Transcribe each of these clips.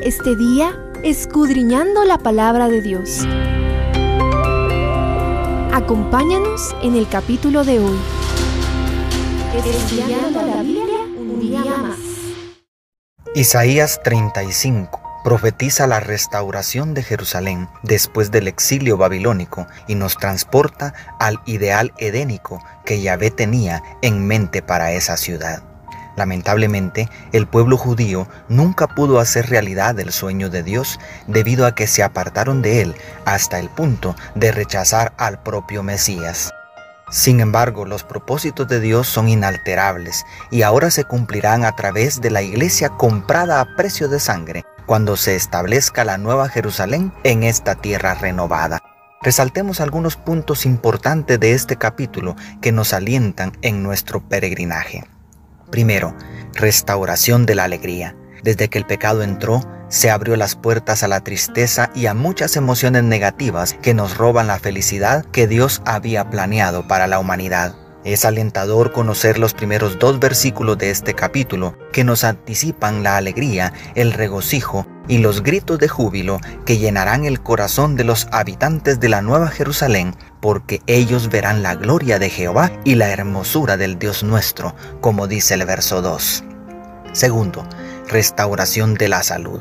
este día escudriñando la palabra de Dios. Acompáñanos en el capítulo de hoy. Estudiando la Biblia un día más. Isaías 35 profetiza la restauración de Jerusalén después del exilio babilónico y nos transporta al ideal edénico que Yahvé tenía en mente para esa ciudad. Lamentablemente, el pueblo judío nunca pudo hacer realidad el sueño de Dios debido a que se apartaron de él hasta el punto de rechazar al propio Mesías. Sin embargo, los propósitos de Dios son inalterables y ahora se cumplirán a través de la iglesia comprada a precio de sangre cuando se establezca la nueva Jerusalén en esta tierra renovada. Resaltemos algunos puntos importantes de este capítulo que nos alientan en nuestro peregrinaje. Primero, restauración de la alegría. Desde que el pecado entró, se abrió las puertas a la tristeza y a muchas emociones negativas que nos roban la felicidad que Dios había planeado para la humanidad. Es alentador conocer los primeros dos versículos de este capítulo que nos anticipan la alegría, el regocijo y los gritos de júbilo que llenarán el corazón de los habitantes de la Nueva Jerusalén, porque ellos verán la gloria de Jehová y la hermosura del Dios nuestro, como dice el verso 2. Segundo, restauración de la salud.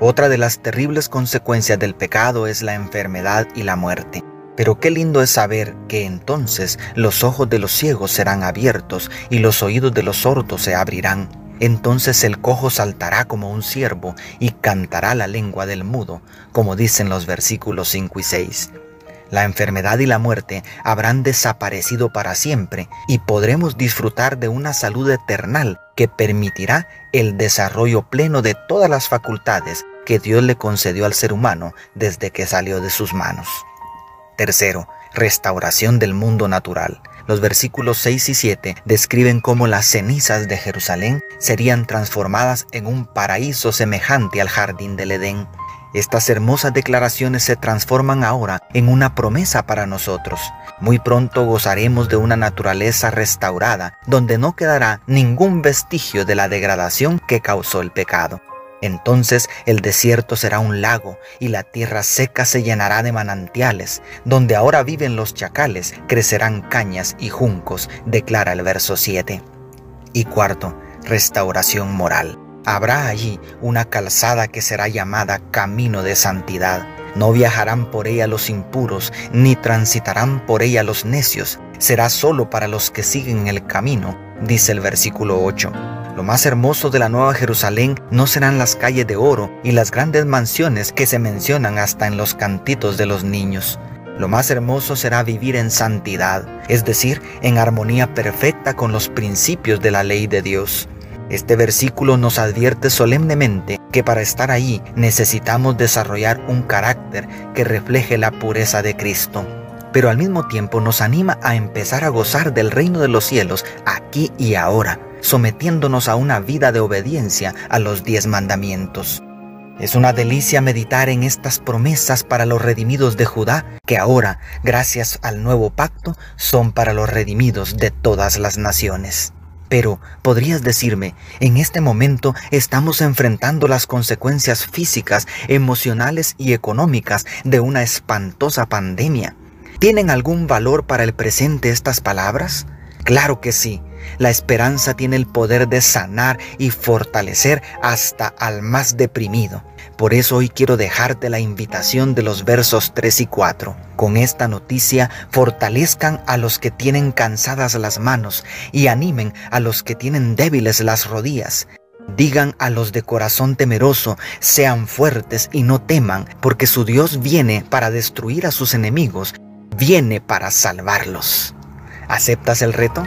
Otra de las terribles consecuencias del pecado es la enfermedad y la muerte. Pero qué lindo es saber que entonces los ojos de los ciegos serán abiertos y los oídos de los sordos se abrirán. Entonces el cojo saltará como un ciervo y cantará la lengua del mudo, como dicen los versículos 5 y 6. La enfermedad y la muerte habrán desaparecido para siempre y podremos disfrutar de una salud eternal que permitirá el desarrollo pleno de todas las facultades que Dios le concedió al ser humano desde que salió de sus manos. Tercero, restauración del mundo natural. Los versículos 6 y 7 describen cómo las cenizas de Jerusalén serían transformadas en un paraíso semejante al jardín del Edén. Estas hermosas declaraciones se transforman ahora en una promesa para nosotros. Muy pronto gozaremos de una naturaleza restaurada, donde no quedará ningún vestigio de la degradación que causó el pecado. Entonces el desierto será un lago y la tierra seca se llenará de manantiales. Donde ahora viven los chacales, crecerán cañas y juncos, declara el verso 7. Y cuarto, restauración moral. Habrá allí una calzada que será llamada camino de santidad. No viajarán por ella los impuros, ni transitarán por ella los necios. Será solo para los que siguen el camino, dice el versículo 8. Lo más hermoso de la Nueva Jerusalén no serán las calles de oro y las grandes mansiones que se mencionan hasta en los cantitos de los niños. Lo más hermoso será vivir en santidad, es decir, en armonía perfecta con los principios de la ley de Dios. Este versículo nos advierte solemnemente que para estar ahí necesitamos desarrollar un carácter que refleje la pureza de Cristo pero al mismo tiempo nos anima a empezar a gozar del reino de los cielos aquí y ahora sometiéndonos a una vida de obediencia a los diez mandamientos. Es una delicia meditar en estas promesas para los redimidos de Judá, que ahora, gracias al nuevo pacto, son para los redimidos de todas las naciones. Pero, podrías decirme, en este momento estamos enfrentando las consecuencias físicas, emocionales y económicas de una espantosa pandemia. ¿Tienen algún valor para el presente estas palabras? Claro que sí. La esperanza tiene el poder de sanar y fortalecer hasta al más deprimido. Por eso hoy quiero dejarte la invitación de los versos 3 y 4. Con esta noticia fortalezcan a los que tienen cansadas las manos y animen a los que tienen débiles las rodillas. Digan a los de corazón temeroso, sean fuertes y no teman, porque su Dios viene para destruir a sus enemigos, viene para salvarlos. ¿Aceptas el reto?